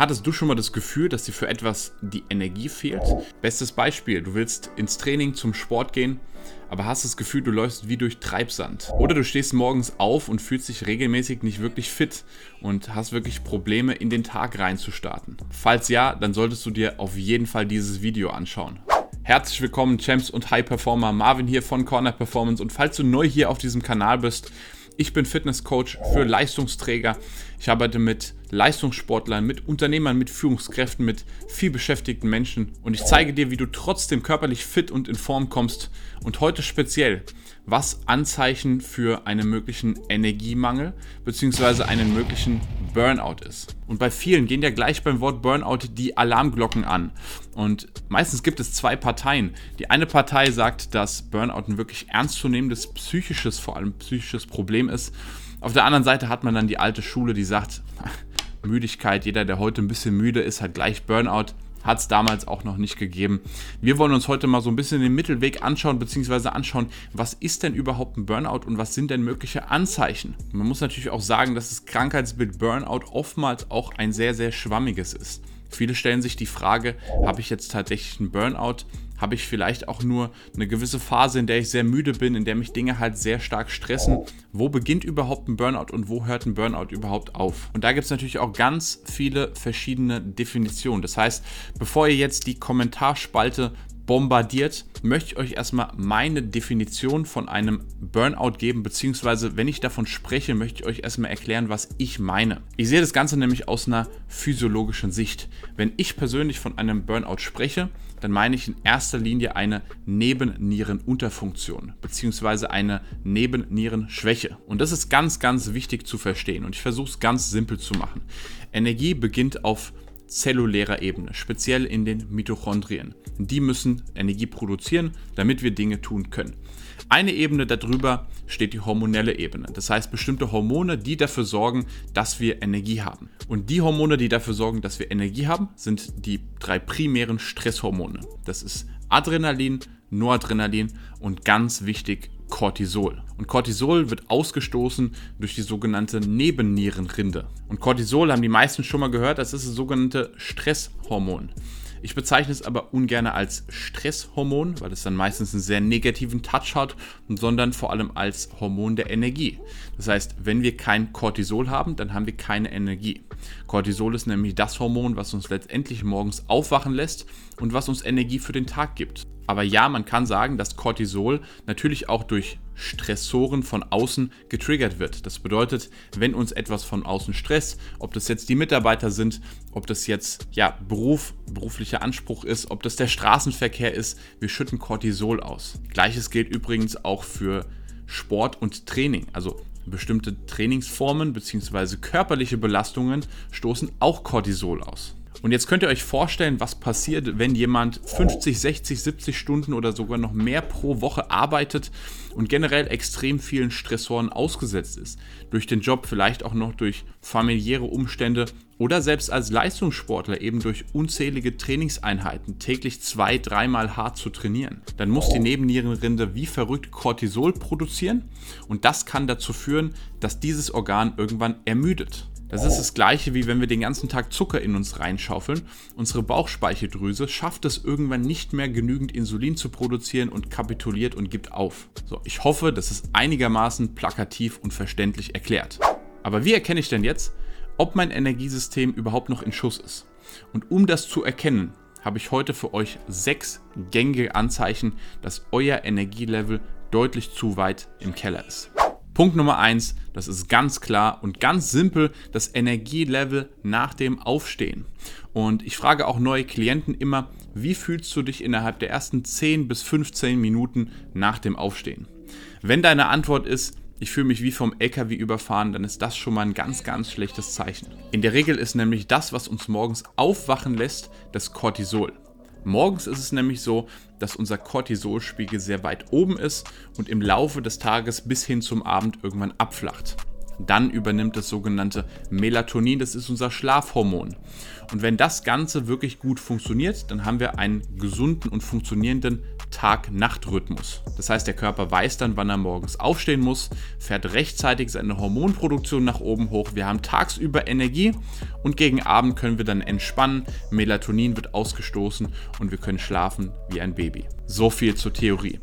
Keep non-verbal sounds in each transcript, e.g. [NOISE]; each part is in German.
hattest du schon mal das Gefühl, dass dir für etwas die Energie fehlt? Bestes Beispiel, du willst ins Training zum Sport gehen, aber hast das Gefühl, du läufst wie durch Treibsand. Oder du stehst morgens auf und fühlst dich regelmäßig nicht wirklich fit und hast wirklich Probleme, in den Tag reinzustarten. Falls ja, dann solltest du dir auf jeden Fall dieses Video anschauen. Herzlich willkommen, Champs und High Performer. Marvin hier von Corner Performance. Und falls du neu hier auf diesem Kanal bist, ich bin Fitnesscoach für Leistungsträger. Ich arbeite mit Leistungssportlern, mit Unternehmern, mit Führungskräften, mit viel beschäftigten Menschen und ich zeige dir, wie du trotzdem körperlich fit und in Form kommst. Und heute speziell, was Anzeichen für einen möglichen Energiemangel bzw. einen möglichen Burnout ist. Und bei vielen gehen ja gleich beim Wort Burnout die Alarmglocken an. Und meistens gibt es zwei Parteien. Die eine Partei sagt, dass Burnout ein wirklich ernstzunehmendes psychisches, vor allem psychisches Problem ist. Auf der anderen Seite hat man dann die alte Schule, die sagt, [LAUGHS] Müdigkeit, jeder, der heute ein bisschen müde ist, hat gleich Burnout hat es damals auch noch nicht gegeben. Wir wollen uns heute mal so ein bisschen den Mittelweg anschauen, beziehungsweise anschauen, was ist denn überhaupt ein Burnout und was sind denn mögliche Anzeichen. Man muss natürlich auch sagen, dass das Krankheitsbild Burnout oftmals auch ein sehr, sehr schwammiges ist. Viele stellen sich die Frage, habe ich jetzt tatsächlich einen Burnout? habe ich vielleicht auch nur eine gewisse Phase, in der ich sehr müde bin, in der mich Dinge halt sehr stark stressen. Wo beginnt überhaupt ein Burnout und wo hört ein Burnout überhaupt auf? Und da gibt es natürlich auch ganz viele verschiedene Definitionen. Das heißt, bevor ihr jetzt die Kommentarspalte bombardiert, möchte ich euch erstmal meine Definition von einem Burnout geben, beziehungsweise wenn ich davon spreche, möchte ich euch erstmal erklären, was ich meine. Ich sehe das Ganze nämlich aus einer physiologischen Sicht. Wenn ich persönlich von einem Burnout spreche, dann meine ich in erster Linie eine Nebennierenunterfunktion bzw. eine Nebennierenschwäche. Und das ist ganz, ganz wichtig zu verstehen und ich versuche es ganz simpel zu machen. Energie beginnt auf zellulärer Ebene, speziell in den Mitochondrien. Die müssen Energie produzieren, damit wir Dinge tun können. Eine Ebene darüber steht die hormonelle Ebene. Das heißt bestimmte Hormone, die dafür sorgen, dass wir Energie haben. Und die Hormone, die dafür sorgen, dass wir Energie haben, sind die drei primären Stresshormone. Das ist Adrenalin, Noradrenalin und ganz wichtig Cortisol. Und Cortisol wird ausgestoßen durch die sogenannte Nebennierenrinde. Und Cortisol haben die meisten schon mal gehört, das ist das sogenannte Stresshormon. Ich bezeichne es aber ungern als Stresshormon, weil es dann meistens einen sehr negativen Touch hat, sondern vor allem als Hormon der Energie. Das heißt, wenn wir kein Cortisol haben, dann haben wir keine Energie. Cortisol ist nämlich das Hormon, was uns letztendlich morgens aufwachen lässt und was uns Energie für den Tag gibt. Aber ja, man kann sagen, dass Cortisol natürlich auch durch Stressoren von außen getriggert wird. Das bedeutet, wenn uns etwas von außen stresst, ob das jetzt die Mitarbeiter sind, ob das jetzt ja Beruf, beruflicher Anspruch ist, ob das der Straßenverkehr ist, wir schütten Cortisol aus. Gleiches gilt übrigens auch für Sport und Training. Also bestimmte Trainingsformen bzw. körperliche Belastungen stoßen auch Cortisol aus. Und jetzt könnt ihr euch vorstellen, was passiert, wenn jemand 50, 60, 70 Stunden oder sogar noch mehr pro Woche arbeitet und generell extrem vielen Stressoren ausgesetzt ist. Durch den Job, vielleicht auch noch durch familiäre Umstände oder selbst als Leistungssportler eben durch unzählige Trainingseinheiten täglich zwei, dreimal hart zu trainieren. Dann muss die Nebennierenrinde wie verrückt Cortisol produzieren und das kann dazu führen, dass dieses Organ irgendwann ermüdet. Das ist das gleiche, wie wenn wir den ganzen Tag Zucker in uns reinschaufeln. Unsere Bauchspeicheldrüse schafft es irgendwann nicht mehr genügend Insulin zu produzieren und kapituliert und gibt auf. So, ich hoffe, das ist einigermaßen plakativ und verständlich erklärt. Aber wie erkenne ich denn jetzt, ob mein Energiesystem überhaupt noch in Schuss ist? Und um das zu erkennen, habe ich heute für euch sechs gängige Anzeichen, dass euer Energielevel deutlich zu weit im Keller ist. Punkt Nummer eins, das ist ganz klar und ganz simpel, das Energielevel nach dem Aufstehen. Und ich frage auch neue Klienten immer, wie fühlst du dich innerhalb der ersten 10 bis 15 Minuten nach dem Aufstehen? Wenn deine Antwort ist, ich fühle mich wie vom LKW überfahren, dann ist das schon mal ein ganz, ganz schlechtes Zeichen. In der Regel ist nämlich das, was uns morgens aufwachen lässt, das Cortisol. Morgens ist es nämlich so, dass unser Cortisolspiegel sehr weit oben ist und im Laufe des Tages bis hin zum Abend irgendwann abflacht. Dann übernimmt das sogenannte Melatonin, das ist unser Schlafhormon. Und wenn das Ganze wirklich gut funktioniert, dann haben wir einen gesunden und funktionierenden Tag-Nacht-Rhythmus. Das heißt, der Körper weiß dann, wann er morgens aufstehen muss, fährt rechtzeitig seine Hormonproduktion nach oben hoch. Wir haben tagsüber Energie und gegen Abend können wir dann entspannen. Melatonin wird ausgestoßen und wir können schlafen wie ein Baby. So viel zur Theorie.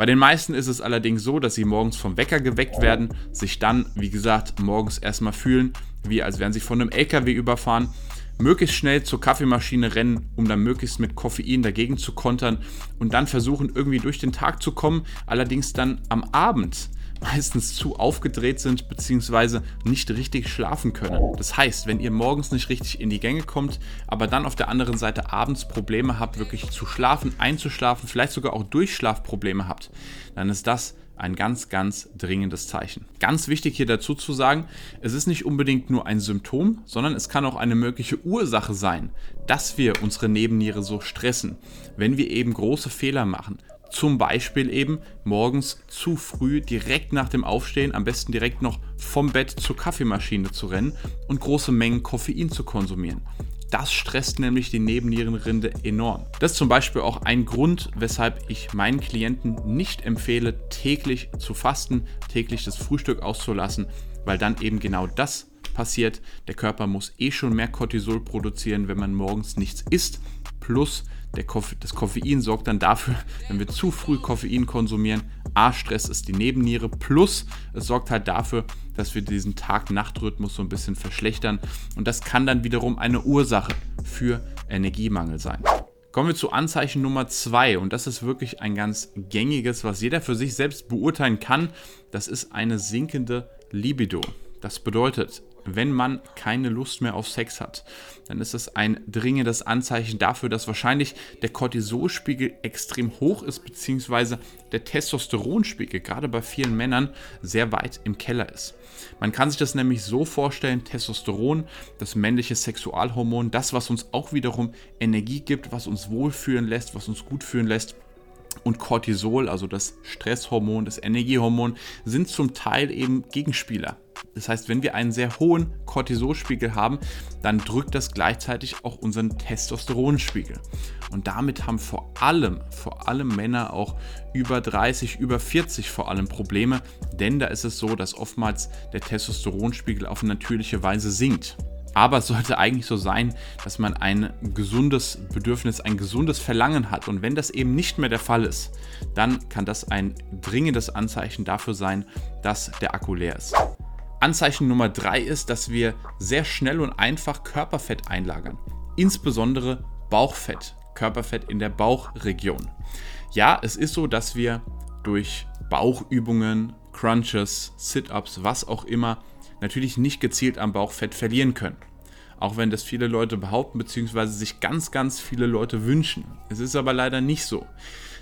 Bei den meisten ist es allerdings so, dass sie morgens vom Wecker geweckt werden, sich dann, wie gesagt, morgens erstmal fühlen, wie als wären sie von einem LKW überfahren möglichst schnell zur Kaffeemaschine rennen, um dann möglichst mit Koffein dagegen zu kontern und dann versuchen irgendwie durch den Tag zu kommen, allerdings dann am Abend meistens zu aufgedreht sind bzw. nicht richtig schlafen können. Das heißt, wenn ihr morgens nicht richtig in die Gänge kommt, aber dann auf der anderen Seite abends Probleme habt, wirklich zu schlafen, einzuschlafen, vielleicht sogar auch Durchschlafprobleme habt, dann ist das ein ganz, ganz dringendes Zeichen. Ganz wichtig hier dazu zu sagen, es ist nicht unbedingt nur ein Symptom, sondern es kann auch eine mögliche Ursache sein, dass wir unsere Nebenniere so stressen, wenn wir eben große Fehler machen. Zum Beispiel eben morgens zu früh direkt nach dem Aufstehen, am besten direkt noch vom Bett zur Kaffeemaschine zu rennen und große Mengen Koffein zu konsumieren. Das stresst nämlich die Nebennierenrinde enorm. Das ist zum Beispiel auch ein Grund, weshalb ich meinen Klienten nicht empfehle, täglich zu fasten, täglich das Frühstück auszulassen, weil dann eben genau das passiert. Der Körper muss eh schon mehr Cortisol produzieren, wenn man morgens nichts isst. Plus Koffein, das Koffein sorgt dann dafür, wenn wir zu früh Koffein konsumieren, A, Stress ist die Nebenniere, plus es sorgt halt dafür, dass wir diesen Tag-Nacht-Rhythmus so ein bisschen verschlechtern und das kann dann wiederum eine Ursache für Energiemangel sein. Kommen wir zu Anzeichen Nummer 2 und das ist wirklich ein ganz gängiges, was jeder für sich selbst beurteilen kann. Das ist eine sinkende Libido. Das bedeutet, wenn man keine Lust mehr auf Sex hat, dann ist es ein dringendes Anzeichen dafür, dass wahrscheinlich der Cortisolspiegel extrem hoch ist, beziehungsweise der Testosteronspiegel gerade bei vielen Männern sehr weit im Keller ist. Man kann sich das nämlich so vorstellen, Testosteron, das männliche Sexualhormon, das, was uns auch wiederum Energie gibt, was uns wohlfühlen lässt, was uns gut fühlen lässt, und Cortisol, also das Stresshormon, das Energiehormon, sind zum Teil eben Gegenspieler. Das heißt, wenn wir einen sehr hohen Cortisolspiegel haben, dann drückt das gleichzeitig auch unseren Testosteronspiegel. Und damit haben vor allem, vor allem Männer auch über 30, über 40 vor allem Probleme, denn da ist es so, dass oftmals der Testosteronspiegel auf natürliche Weise sinkt. Aber es sollte eigentlich so sein, dass man ein gesundes Bedürfnis, ein gesundes Verlangen hat. Und wenn das eben nicht mehr der Fall ist, dann kann das ein dringendes Anzeichen dafür sein, dass der Akku leer ist. Anzeichen Nummer drei ist, dass wir sehr schnell und einfach Körperfett einlagern. Insbesondere Bauchfett, Körperfett in der Bauchregion. Ja, es ist so, dass wir durch Bauchübungen, Crunches, Sit-ups, was auch immer, natürlich nicht gezielt am Bauchfett verlieren können. Auch wenn das viele Leute behaupten, beziehungsweise sich ganz, ganz viele Leute wünschen. Es ist aber leider nicht so.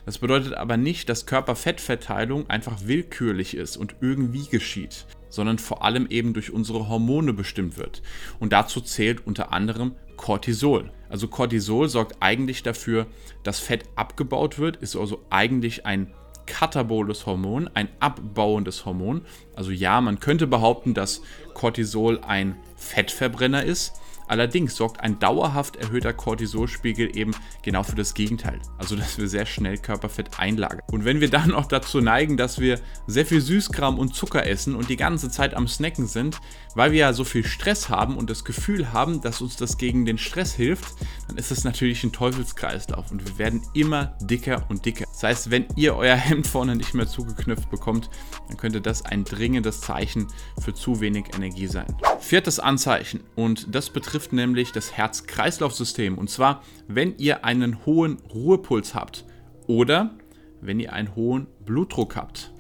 Das bedeutet aber nicht, dass Körperfettverteilung einfach willkürlich ist und irgendwie geschieht, sondern vor allem eben durch unsere Hormone bestimmt wird. Und dazu zählt unter anderem Cortisol. Also Cortisol sorgt eigentlich dafür, dass Fett abgebaut wird, ist also eigentlich ein kataboles Hormon, ein abbauendes Hormon. Also ja, man könnte behaupten, dass Cortisol ein Fettverbrenner ist, Allerdings sorgt ein dauerhaft erhöhter Cortisolspiegel eben genau für das Gegenteil, also dass wir sehr schnell Körperfett einlagern. Und wenn wir dann [LAUGHS] auch dazu neigen, dass wir sehr viel Süßkram und Zucker essen und die ganze Zeit am Snacken sind, weil wir ja so viel Stress haben und das Gefühl haben, dass uns das gegen den Stress hilft, dann ist das natürlich ein Teufelskreislauf und wir werden immer dicker und dicker. Das heißt, wenn ihr euer [LAUGHS] Hemd vorne nicht mehr zugeknüpft bekommt, dann könnte das ein dringendes Zeichen für zu wenig Energie sein. Viertes Anzeichen und das betrifft betrifft nämlich das Herz-Kreislauf-System. Und zwar, wenn ihr einen hohen Ruhepuls habt oder wenn ihr einen hohen Blutdruck habt.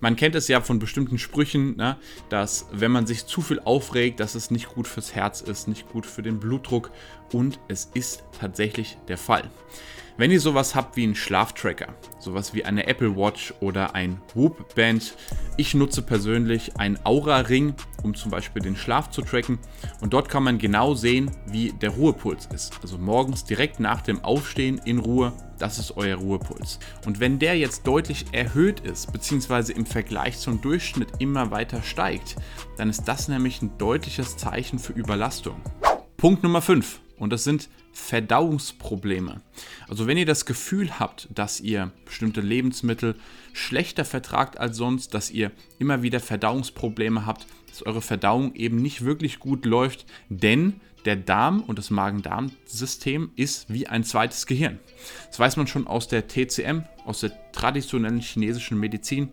Man kennt es ja von bestimmten Sprüchen, ne, dass wenn man sich zu viel aufregt, dass es nicht gut fürs Herz ist, nicht gut für den Blutdruck und es ist tatsächlich der Fall. Wenn ihr sowas habt wie einen Schlaftracker, sowas wie eine Apple Watch oder ein Whoop Band, ich nutze persönlich einen Aura-Ring, um zum Beispiel den Schlaf zu tracken. Und dort kann man genau sehen, wie der Ruhepuls ist. Also morgens direkt nach dem Aufstehen in Ruhe, das ist euer Ruhepuls. Und wenn der jetzt deutlich erhöht ist, beziehungsweise im Vergleich zum Durchschnitt immer weiter steigt, dann ist das nämlich ein deutliches Zeichen für Überlastung. Punkt Nummer 5. Und das sind Verdauungsprobleme. Also wenn ihr das Gefühl habt, dass ihr bestimmte Lebensmittel schlechter vertragt als sonst, dass ihr immer wieder Verdauungsprobleme habt, dass eure Verdauung eben nicht wirklich gut läuft, denn der Darm und das Magen-Darm-System ist wie ein zweites Gehirn. Das weiß man schon aus der TCM, aus der traditionellen chinesischen Medizin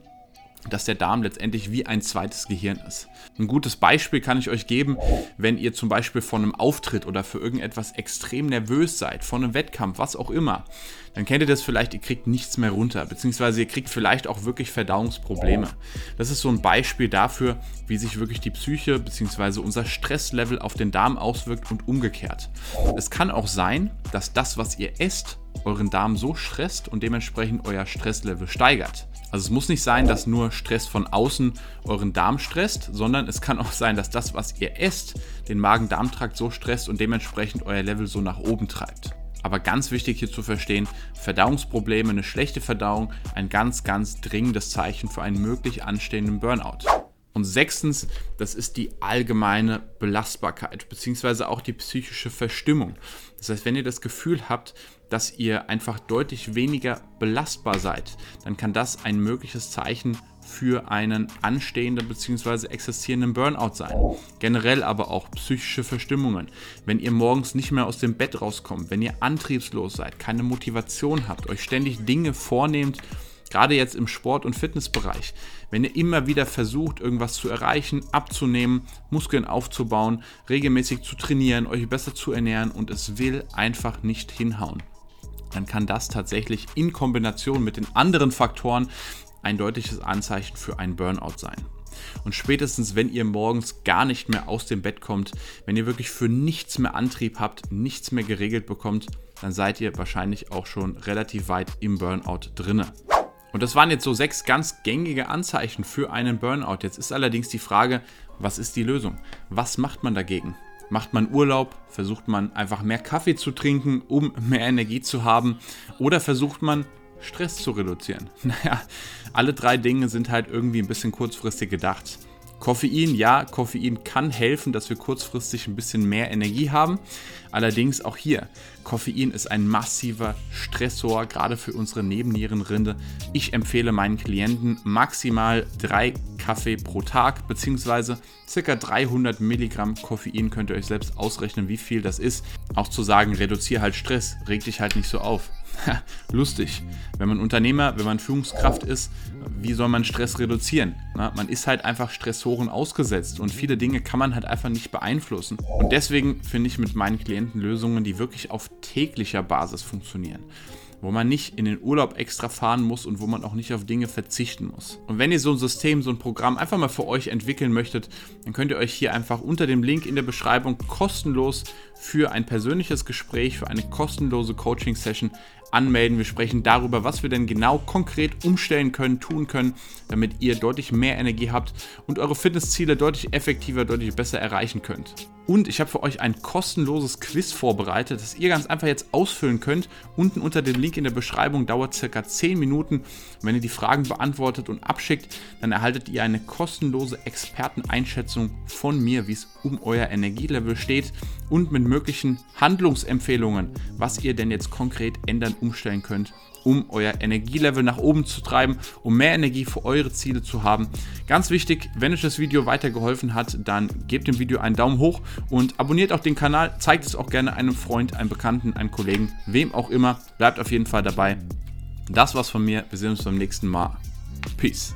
dass der Darm letztendlich wie ein zweites Gehirn ist. Ein gutes Beispiel kann ich euch geben, wenn ihr zum Beispiel von einem Auftritt oder für irgendetwas extrem nervös seid, von einem Wettkampf, was auch immer, dann kennt ihr das vielleicht, ihr kriegt nichts mehr runter, beziehungsweise ihr kriegt vielleicht auch wirklich Verdauungsprobleme. Das ist so ein Beispiel dafür, wie sich wirklich die Psyche beziehungsweise unser Stresslevel auf den Darm auswirkt und umgekehrt. Es kann auch sein, dass das, was ihr esst, euren Darm so stresst und dementsprechend euer Stresslevel steigert. Also es muss nicht sein, dass nur Stress von außen euren Darm stresst, sondern es kann auch sein, dass das, was ihr esst, den Magen-Darm-Trakt so stresst und dementsprechend euer Level so nach oben treibt. Aber ganz wichtig hier zu verstehen, Verdauungsprobleme, eine schlechte Verdauung, ein ganz, ganz dringendes Zeichen für einen möglich anstehenden Burnout. Und sechstens, das ist die allgemeine Belastbarkeit, beziehungsweise auch die psychische Verstimmung. Das heißt, wenn ihr das Gefühl habt, dass ihr einfach deutlich weniger belastbar seid, dann kann das ein mögliches Zeichen für einen anstehenden bzw. existierenden Burnout sein. Generell aber auch psychische Verstimmungen. Wenn ihr morgens nicht mehr aus dem Bett rauskommt, wenn ihr antriebslos seid, keine Motivation habt, euch ständig Dinge vornehmt, Gerade jetzt im Sport- und Fitnessbereich. Wenn ihr immer wieder versucht, irgendwas zu erreichen, abzunehmen, Muskeln aufzubauen, regelmäßig zu trainieren, euch besser zu ernähren und es will einfach nicht hinhauen, dann kann das tatsächlich in Kombination mit den anderen Faktoren ein deutliches Anzeichen für einen Burnout sein. Und spätestens, wenn ihr morgens gar nicht mehr aus dem Bett kommt, wenn ihr wirklich für nichts mehr Antrieb habt, nichts mehr geregelt bekommt, dann seid ihr wahrscheinlich auch schon relativ weit im Burnout drinne. Und das waren jetzt so sechs ganz gängige Anzeichen für einen Burnout. Jetzt ist allerdings die Frage, was ist die Lösung? Was macht man dagegen? Macht man Urlaub? Versucht man einfach mehr Kaffee zu trinken, um [LAUGHS] mehr Energie zu haben? Oder versucht man Stress zu reduzieren? [LAUGHS] Naja, alle drei Dinge sind halt irgendwie ein bisschen kurzfristig gedacht. Koffein, ja, Koffein kann helfen, dass wir kurzfristig ein bisschen mehr Energie haben. Allerdings auch hier, Koffein ist ein massiver Stressor, gerade für unsere Nebennierenrinde. Ich empfehle meinen Klienten maximal drei Kaffee pro Tag, beziehungsweise circa 300 Milligramm Koffein könnt ihr euch selbst ausrechnen, wie viel das ist. Auch zu sagen, reduziere halt Stress, reg dich halt nicht so auf. [LAUGHS] lustig. Wenn man Unternehmer, wenn man Führungskraft ist, wie soll man Stress reduzieren? Na, man ist halt einfach Stressoren ausgesetzt und viele Dinge kann man halt einfach nicht beeinflussen. Und deswegen finde ich mit meinen Klienten Lösungen, die wirklich auf täglicher Basis funktionieren wo man nicht in den Urlaub extra fahren muss und wo man auch nicht auf Dinge verzichten muss. Und wenn ihr so ein System, so ein Programm einfach mal für euch entwickeln möchtet, dann könnt ihr euch hier einfach unter dem Link in der Beschreibung kostenlos für ein persönliches Gespräch, für eine kostenlose Coaching-Session anmelden. Wir sprechen darüber, was wir denn genau konkret umstellen können, tun können, damit ihr deutlich mehr Energie habt und eure Fitnessziele deutlich effektiver, deutlich besser erreichen könnt. Und ich habe für euch ein kostenloses Quiz vorbereitet, das ihr ganz einfach jetzt ausfüllen könnt. Unten unter dem Link in der Beschreibung dauert circa 10 Minuten. Wenn ihr die Fragen beantwortet und abschickt, dann erhaltet ihr eine kostenlose Experteneinschätzung von mir, wie es um euer Energielevel steht und mit möglichen Handlungsempfehlungen, was ihr denn jetzt konkret ändern, umstellen könnt, um euer Energielevel nach oben zu treiben, um mehr Energie für eure Ziele zu haben. Ganz wichtig, wenn euch das Video weitergeholfen hat, dann gebt dem Video einen Daumen hoch und abonniert auch den Kanal, zeigt es auch gerne einem Freund, einem Bekannten, einem Kollegen, wem auch immer. Bleibt auf jeden Fall dabei. Das war's von mir. Wir sehen uns beim nächsten Mal. Peace.